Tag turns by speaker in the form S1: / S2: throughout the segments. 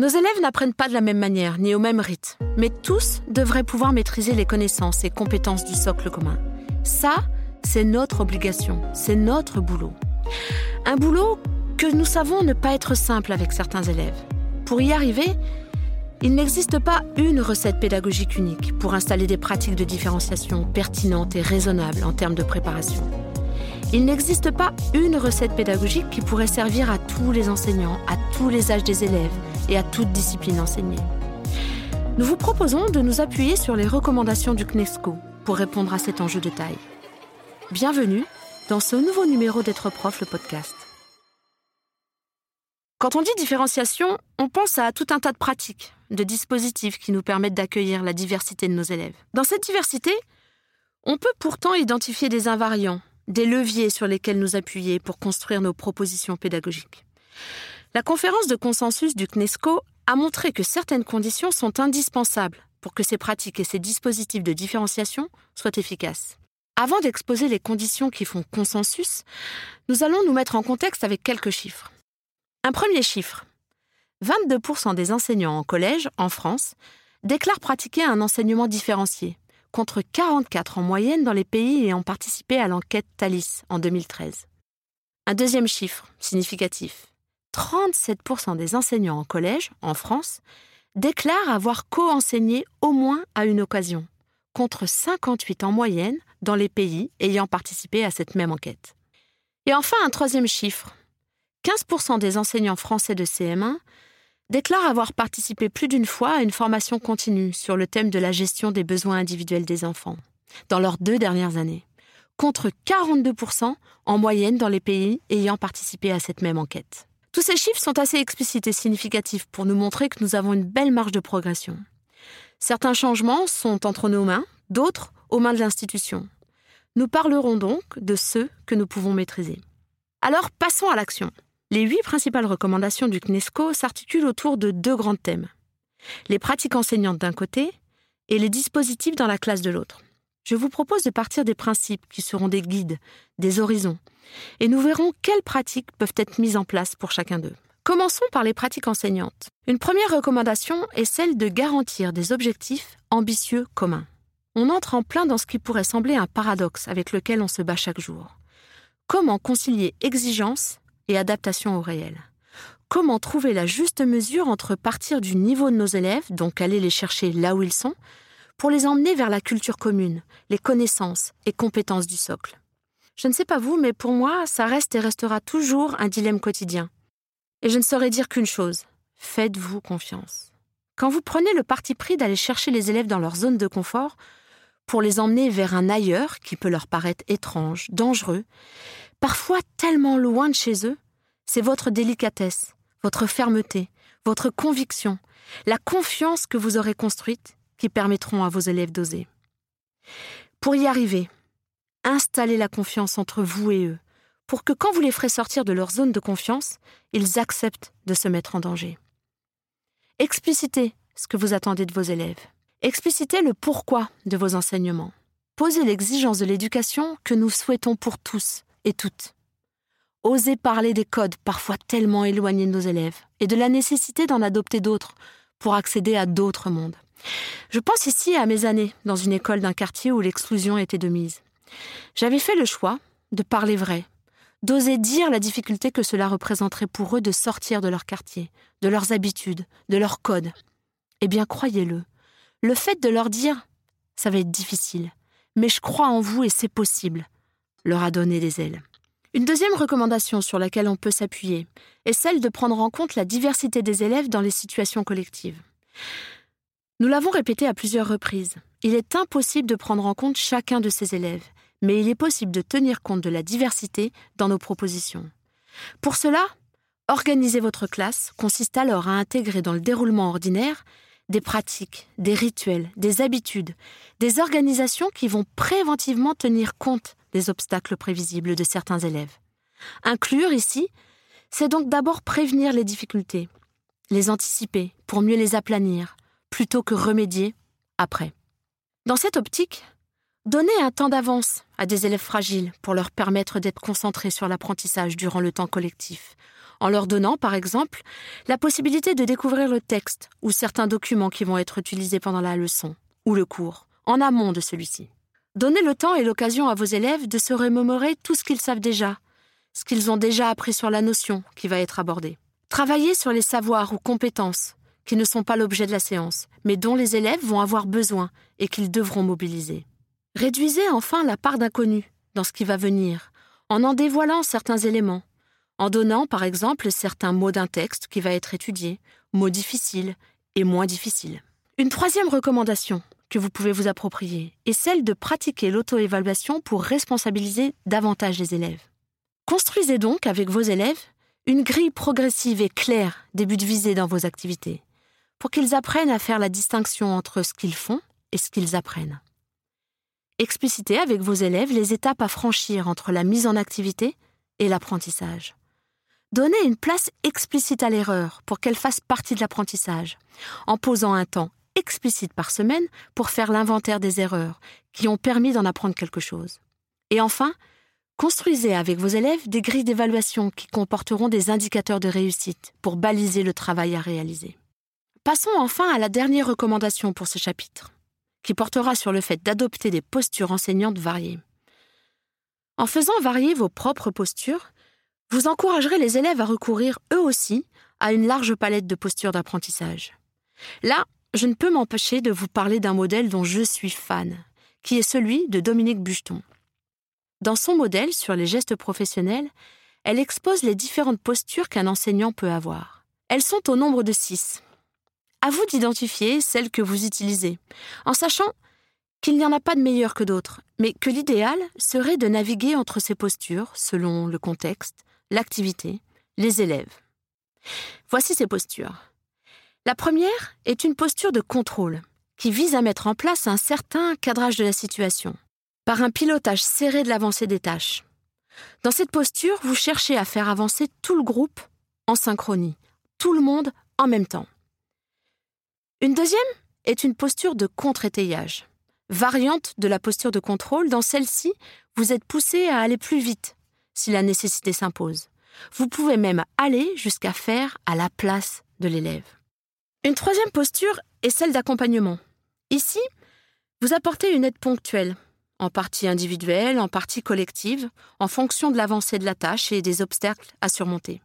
S1: Nos élèves n'apprennent pas de la même manière, ni au même rythme, mais tous devraient pouvoir maîtriser les connaissances et compétences du socle commun. Ça, c'est notre obligation, c'est notre boulot. Un boulot que nous savons ne pas être simple avec certains élèves. Pour y arriver, il n'existe pas une recette pédagogique unique pour installer des pratiques de différenciation pertinentes et raisonnables en termes de préparation. Il n'existe pas une recette pédagogique qui pourrait servir à tous les enseignants, à tous les âges des élèves et à toute discipline enseignée. Nous vous proposons de nous appuyer sur les recommandations du CNESCO pour répondre à cet enjeu de taille. Bienvenue dans ce nouveau numéro d'être prof, le podcast. Quand on dit différenciation, on pense à tout un tas de pratiques, de dispositifs qui nous permettent d'accueillir la diversité de nos élèves. Dans cette diversité, on peut pourtant identifier des invariants, des leviers sur lesquels nous appuyer pour construire nos propositions pédagogiques. La conférence de consensus du CNESCO a montré que certaines conditions sont indispensables pour que ces pratiques et ces dispositifs de différenciation soient efficaces. Avant d'exposer les conditions qui font consensus, nous allons nous mettre en contexte avec quelques chiffres. Un premier chiffre. 22% des enseignants en collège, en France, déclarent pratiquer un enseignement différencié, contre 44 en moyenne dans les pays ayant participé à l'enquête Thalys en 2013. Un deuxième chiffre significatif. 37% des enseignants en collège, en France, déclarent avoir co-enseigné au moins à une occasion, contre 58 en moyenne dans les pays ayant participé à cette même enquête. Et enfin, un troisième chiffre. 15% des enseignants français de CM1 déclare avoir participé plus d'une fois à une formation continue sur le thème de la gestion des besoins individuels des enfants, dans leurs deux dernières années, contre 42% en moyenne dans les pays ayant participé à cette même enquête. Tous ces chiffres sont assez explicites et significatifs pour nous montrer que nous avons une belle marge de progression. Certains changements sont entre nos mains, d'autres aux mains de l'institution. Nous parlerons donc de ceux que nous pouvons maîtriser. Alors passons à l'action. Les huit principales recommandations du CNESCO s'articulent autour de deux grands thèmes. Les pratiques enseignantes d'un côté et les dispositifs dans la classe de l'autre. Je vous propose de partir des principes qui seront des guides, des horizons, et nous verrons quelles pratiques peuvent être mises en place pour chacun d'eux. Commençons par les pratiques enseignantes. Une première recommandation est celle de garantir des objectifs ambitieux communs. On entre en plein dans ce qui pourrait sembler un paradoxe avec lequel on se bat chaque jour. Comment concilier exigence et adaptation au réel? Comment trouver la juste mesure entre partir du niveau de nos élèves, donc aller les chercher là où ils sont, pour les emmener vers la culture commune, les connaissances et compétences du socle. Je ne sais pas vous, mais pour moi, ça reste et restera toujours un dilemme quotidien. Et je ne saurais dire qu'une chose, faites-vous confiance. Quand vous prenez le parti pris d'aller chercher les élèves dans leur zone de confort, pour les emmener vers un ailleurs qui peut leur paraître étrange, dangereux, parfois tellement loin de chez eux, c'est votre délicatesse, votre fermeté, votre conviction, la confiance que vous aurez construite qui permettront à vos élèves d'oser. Pour y arriver, installez la confiance entre vous et eux, pour que quand vous les ferez sortir de leur zone de confiance, ils acceptent de se mettre en danger. Explicitez ce que vous attendez de vos élèves. Explicitez le pourquoi de vos enseignements. Posez l'exigence de l'éducation que nous souhaitons pour tous, et toutes. Osez parler des codes parfois tellement éloignés de nos élèves et de la nécessité d'en adopter d'autres pour accéder à d'autres mondes. Je pense ici à mes années dans une école d'un quartier où l'exclusion était de mise. J'avais fait le choix de parler vrai, d'oser dire la difficulté que cela représenterait pour eux de sortir de leur quartier, de leurs habitudes, de leurs codes. Eh bien, croyez-le, le fait de leur dire ça va être difficile, mais je crois en vous et c'est possible, leur a donné des ailes. Une deuxième recommandation sur laquelle on peut s'appuyer est celle de prendre en compte la diversité des élèves dans les situations collectives. Nous l'avons répété à plusieurs reprises, il est impossible de prendre en compte chacun de ces élèves, mais il est possible de tenir compte de la diversité dans nos propositions. Pour cela, organiser votre classe consiste alors à intégrer dans le déroulement ordinaire des pratiques, des rituels, des habitudes, des organisations qui vont préventivement tenir compte des obstacles prévisibles de certains élèves. Inclure ici, c'est donc d'abord prévenir les difficultés, les anticiper pour mieux les aplanir, plutôt que remédier après. Dans cette optique, donner un temps d'avance à des élèves fragiles pour leur permettre d'être concentrés sur l'apprentissage durant le temps collectif, en leur donnant, par exemple, la possibilité de découvrir le texte ou certains documents qui vont être utilisés pendant la leçon ou le cours, en amont de celui-ci. Donnez le temps et l'occasion à vos élèves de se remémorer tout ce qu'ils savent déjà, ce qu'ils ont déjà appris sur la notion qui va être abordée. Travaillez sur les savoirs ou compétences qui ne sont pas l'objet de la séance, mais dont les élèves vont avoir besoin et qu'ils devront mobiliser. Réduisez enfin la part d'inconnu dans ce qui va venir, en en dévoilant certains éléments, en donnant par exemple certains mots d'un texte qui va être étudié, mots difficiles et moins difficiles. Une troisième recommandation que vous pouvez vous approprier est celle de pratiquer l'auto-évaluation pour responsabiliser davantage les élèves. Construisez donc avec vos élèves une grille progressive et claire des buts visés dans vos activités, pour qu'ils apprennent à faire la distinction entre ce qu'ils font et ce qu'ils apprennent. Explicitez avec vos élèves les étapes à franchir entre la mise en activité et l'apprentissage. Donnez une place explicite à l'erreur pour qu'elle fasse partie de l'apprentissage, en posant un temps explicite par semaine pour faire l'inventaire des erreurs qui ont permis d'en apprendre quelque chose. Et enfin, construisez avec vos élèves des grilles d'évaluation qui comporteront des indicateurs de réussite pour baliser le travail à réaliser. Passons enfin à la dernière recommandation pour ce chapitre, qui portera sur le fait d'adopter des postures enseignantes variées. En faisant varier vos propres postures, vous encouragerez les élèves à recourir eux aussi à une large palette de postures d'apprentissage. Là, je ne peux m'empêcher de vous parler d'un modèle dont je suis fan, qui est celui de Dominique Bucheton. Dans son modèle sur les gestes professionnels, elle expose les différentes postures qu'un enseignant peut avoir. Elles sont au nombre de six. À vous d'identifier celles que vous utilisez, en sachant qu'il n'y en a pas de meilleures que d'autres, mais que l'idéal serait de naviguer entre ces postures selon le contexte, l'activité, les élèves. Voici ces postures. La première est une posture de contrôle qui vise à mettre en place un certain cadrage de la situation, par un pilotage serré de l'avancée des tâches. Dans cette posture, vous cherchez à faire avancer tout le groupe en synchronie, tout le monde en même temps. Une deuxième est une posture de contre-étayage, variante de la posture de contrôle. Dans celle-ci, vous êtes poussé à aller plus vite si la nécessité s'impose. Vous pouvez même aller jusqu'à faire à la place de l'élève. Une troisième posture est celle d'accompagnement. Ici, vous apportez une aide ponctuelle, en partie individuelle, en partie collective, en fonction de l'avancée de la tâche et des obstacles à surmonter.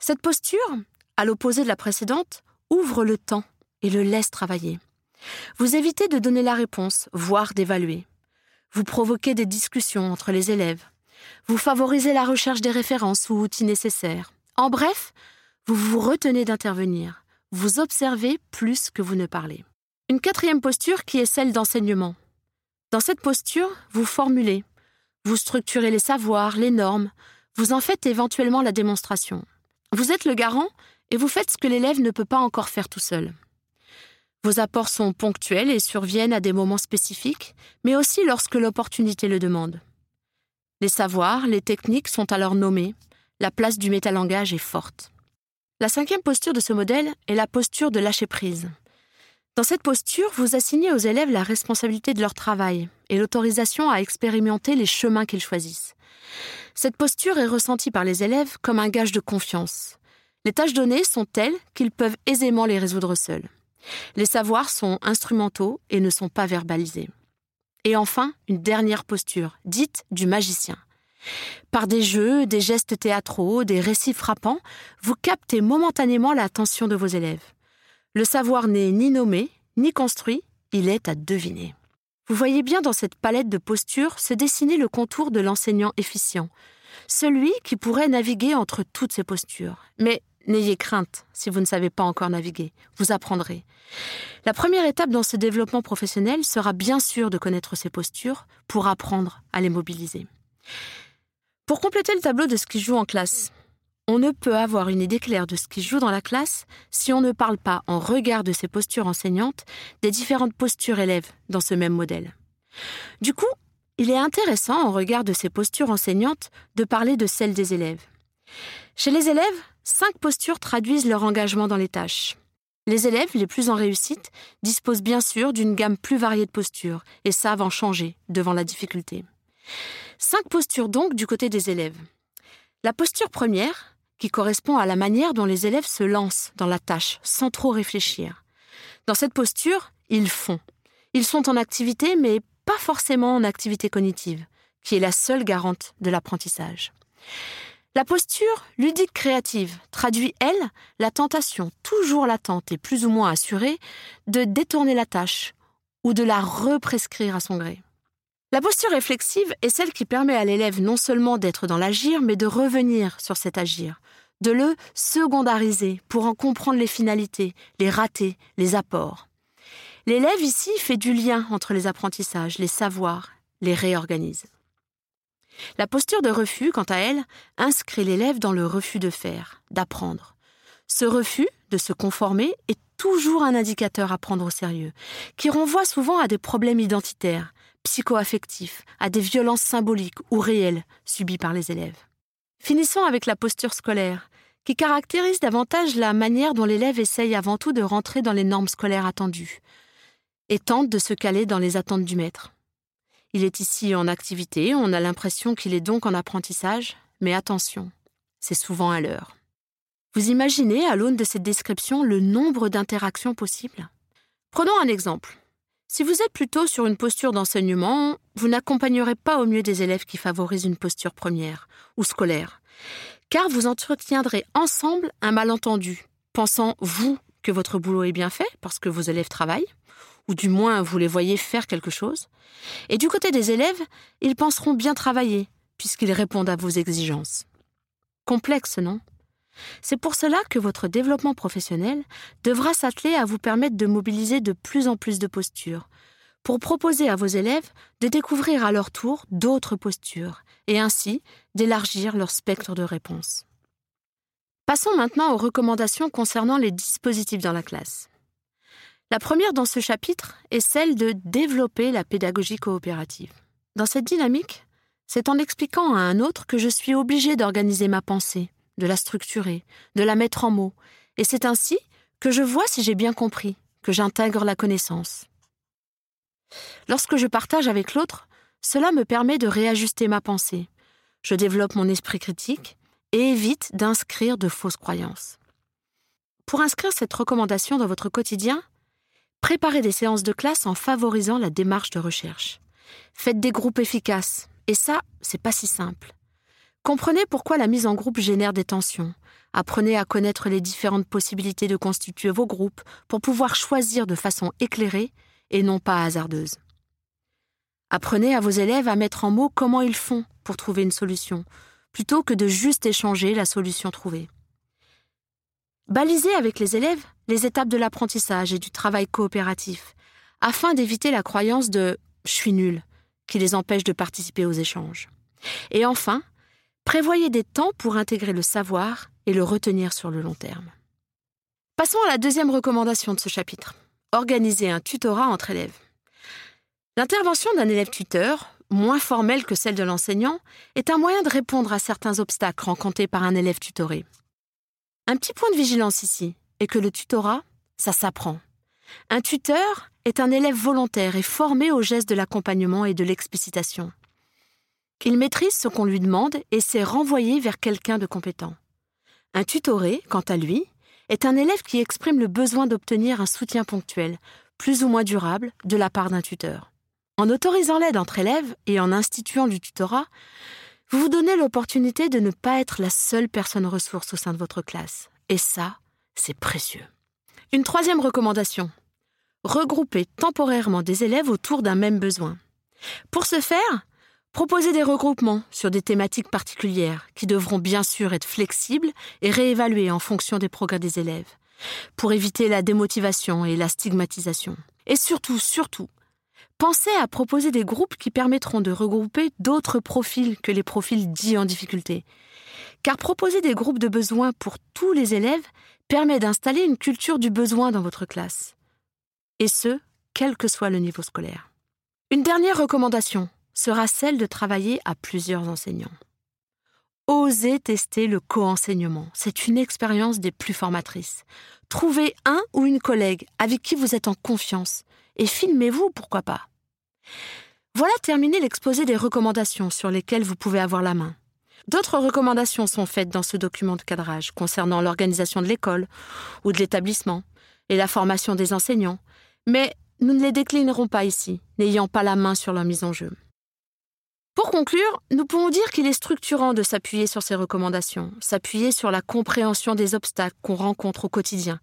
S1: Cette posture, à l'opposé de la précédente, ouvre le temps et le laisse travailler. Vous évitez de donner la réponse, voire d'évaluer. Vous provoquez des discussions entre les élèves. Vous favorisez la recherche des références ou outils nécessaires. En bref, vous vous retenez d'intervenir vous observez plus que vous ne parlez. Une quatrième posture qui est celle d'enseignement. Dans cette posture, vous formulez, vous structurez les savoirs, les normes, vous en faites éventuellement la démonstration. Vous êtes le garant et vous faites ce que l'élève ne peut pas encore faire tout seul. Vos apports sont ponctuels et surviennent à des moments spécifiques, mais aussi lorsque l'opportunité le demande. Les savoirs, les techniques sont alors nommés, la place du métalangage est forte. La cinquième posture de ce modèle est la posture de lâcher prise. Dans cette posture, vous assignez aux élèves la responsabilité de leur travail et l'autorisation à expérimenter les chemins qu'ils choisissent. Cette posture est ressentie par les élèves comme un gage de confiance. Les tâches données sont telles qu'ils peuvent aisément les résoudre seuls. Les savoirs sont instrumentaux et ne sont pas verbalisés. Et enfin, une dernière posture, dite du magicien. Par des jeux, des gestes théâtraux, des récits frappants, vous captez momentanément l'attention de vos élèves. Le savoir n'est ni nommé, ni construit, il est à deviner. Vous voyez bien dans cette palette de postures se dessiner le contour de l'enseignant efficient, celui qui pourrait naviguer entre toutes ces postures. Mais n'ayez crainte si vous ne savez pas encore naviguer, vous apprendrez. La première étape dans ce développement professionnel sera bien sûr de connaître ces postures pour apprendre à les mobiliser. Pour compléter le tableau de ce qui joue en classe, on ne peut avoir une idée claire de ce qui joue dans la classe si on ne parle pas, en regard de ces postures enseignantes, des différentes postures élèves dans ce même modèle. Du coup, il est intéressant, en regard de ces postures enseignantes, de parler de celles des élèves. Chez les élèves, cinq postures traduisent leur engagement dans les tâches. Les élèves les plus en réussite disposent bien sûr d'une gamme plus variée de postures et savent en changer devant la difficulté. Cinq postures donc du côté des élèves. La posture première, qui correspond à la manière dont les élèves se lancent dans la tâche sans trop réfléchir. Dans cette posture, ils font. Ils sont en activité, mais pas forcément en activité cognitive, qui est la seule garante de l'apprentissage. La posture ludique créative traduit, elle, la tentation toujours latente et plus ou moins assurée de détourner la tâche ou de la represcrire à son gré. La posture réflexive est celle qui permet à l'élève non seulement d'être dans l'agir, mais de revenir sur cet agir, de le secondariser pour en comprendre les finalités, les ratés, les apports. L'élève ici fait du lien entre les apprentissages, les savoirs, les réorganise. La posture de refus, quant à elle, inscrit l'élève dans le refus de faire, d'apprendre. Ce refus de se conformer est toujours un indicateur à prendre au sérieux, qui renvoie souvent à des problèmes identitaires, psycho-affectifs, à des violences symboliques ou réelles subies par les élèves. Finissons avec la posture scolaire, qui caractérise davantage la manière dont l'élève essaye avant tout de rentrer dans les normes scolaires attendues, et tente de se caler dans les attentes du maître. Il est ici en activité, on a l'impression qu'il est donc en apprentissage, mais attention, c'est souvent à l'heure. Vous imaginez, à l'aune de cette description, le nombre d'interactions possibles? Prenons un exemple. Si vous êtes plutôt sur une posture d'enseignement, vous n'accompagnerez pas au mieux des élèves qui favorisent une posture première ou scolaire, car vous entretiendrez ensemble un malentendu, pensant, vous, que votre boulot est bien fait parce que vos élèves travaillent, ou du moins vous les voyez faire quelque chose. Et du côté des élèves, ils penseront bien travailler, puisqu'ils répondent à vos exigences. Complexe, non? C'est pour cela que votre développement professionnel devra s'atteler à vous permettre de mobiliser de plus en plus de postures, pour proposer à vos élèves de découvrir à leur tour d'autres postures, et ainsi d'élargir leur spectre de réponses. Passons maintenant aux recommandations concernant les dispositifs dans la classe. La première dans ce chapitre est celle de développer la pédagogie coopérative. Dans cette dynamique, c'est en expliquant à un autre que je suis obligé d'organiser ma pensée, de la structurer, de la mettre en mots, et c'est ainsi que je vois si j'ai bien compris, que j'intègre la connaissance. Lorsque je partage avec l'autre, cela me permet de réajuster ma pensée. Je développe mon esprit critique et évite d'inscrire de fausses croyances. Pour inscrire cette recommandation dans votre quotidien, Préparez des séances de classe en favorisant la démarche de recherche. Faites des groupes efficaces. Et ça, c'est pas si simple. Comprenez pourquoi la mise en groupe génère des tensions. Apprenez à connaître les différentes possibilités de constituer vos groupes pour pouvoir choisir de façon éclairée et non pas hasardeuse. Apprenez à vos élèves à mettre en mots comment ils font pour trouver une solution, plutôt que de juste échanger la solution trouvée. Balisez avec les élèves les étapes de l'apprentissage et du travail coopératif, afin d'éviter la croyance de je suis nul, qui les empêche de participer aux échanges. Et enfin, prévoyez des temps pour intégrer le savoir et le retenir sur le long terme. Passons à la deuxième recommandation de ce chapitre. Organiser un tutorat entre élèves. L'intervention d'un élève tuteur, moins formelle que celle de l'enseignant, est un moyen de répondre à certains obstacles rencontrés par un élève tutoré. Un petit point de vigilance ici est que le tutorat, ça s'apprend. Un tuteur est un élève volontaire et formé aux gestes de l'accompagnement et de l'explicitation. Il maîtrise ce qu'on lui demande et sait renvoyer vers quelqu'un de compétent. Un tutoré, quant à lui, est un élève qui exprime le besoin d'obtenir un soutien ponctuel, plus ou moins durable, de la part d'un tuteur. En autorisant l'aide entre élèves et en instituant du tutorat, vous vous donnez l'opportunité de ne pas être la seule personne ressource au sein de votre classe. Et ça, c'est précieux. Une troisième recommandation. Regrouper temporairement des élèves autour d'un même besoin. Pour ce faire, proposez des regroupements sur des thématiques particulières qui devront bien sûr être flexibles et réévalués en fonction des progrès des élèves, pour éviter la démotivation et la stigmatisation. Et surtout, surtout, pensez à proposer des groupes qui permettront de regrouper d'autres profils que les profils dits en difficulté. Car proposer des groupes de besoins pour tous les élèves permet d'installer une culture du besoin dans votre classe. Et ce, quel que soit le niveau scolaire. Une dernière recommandation sera celle de travailler à plusieurs enseignants. Osez tester le co-enseignement. C'est une expérience des plus formatrices. Trouvez un ou une collègue avec qui vous êtes en confiance et filmez-vous, pourquoi pas. Voilà terminé l'exposé des recommandations sur lesquelles vous pouvez avoir la main. D'autres recommandations sont faites dans ce document de cadrage concernant l'organisation de l'école ou de l'établissement et la formation des enseignants, mais nous ne les déclinerons pas ici, n'ayant pas la main sur leur mise en jeu. Pour conclure, nous pouvons dire qu'il est structurant de s'appuyer sur ces recommandations, s'appuyer sur la compréhension des obstacles qu'on rencontre au quotidien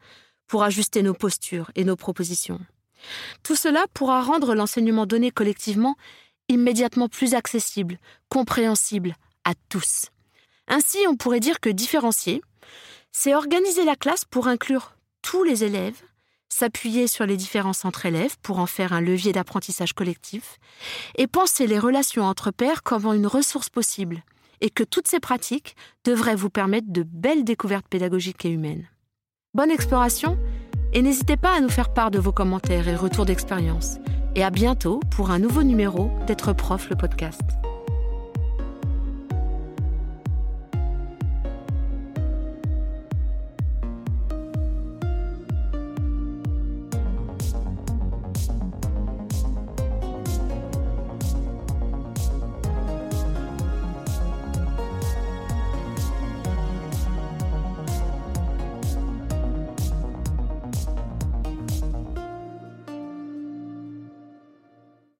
S1: pour ajuster nos postures et nos propositions. Tout cela pourra rendre l'enseignement donné collectivement immédiatement plus accessible, compréhensible à tous. Ainsi, on pourrait dire que différencier, c'est organiser la classe pour inclure tous les élèves, s'appuyer sur les différences entre élèves pour en faire un levier d'apprentissage collectif, et penser les relations entre pairs comme une ressource possible, et que toutes ces pratiques devraient vous permettre de belles découvertes pédagogiques et humaines. Bonne exploration, et n'hésitez pas à nous faire part de vos commentaires et retours d'expérience. Et à bientôt pour un nouveau numéro d'être prof le podcast.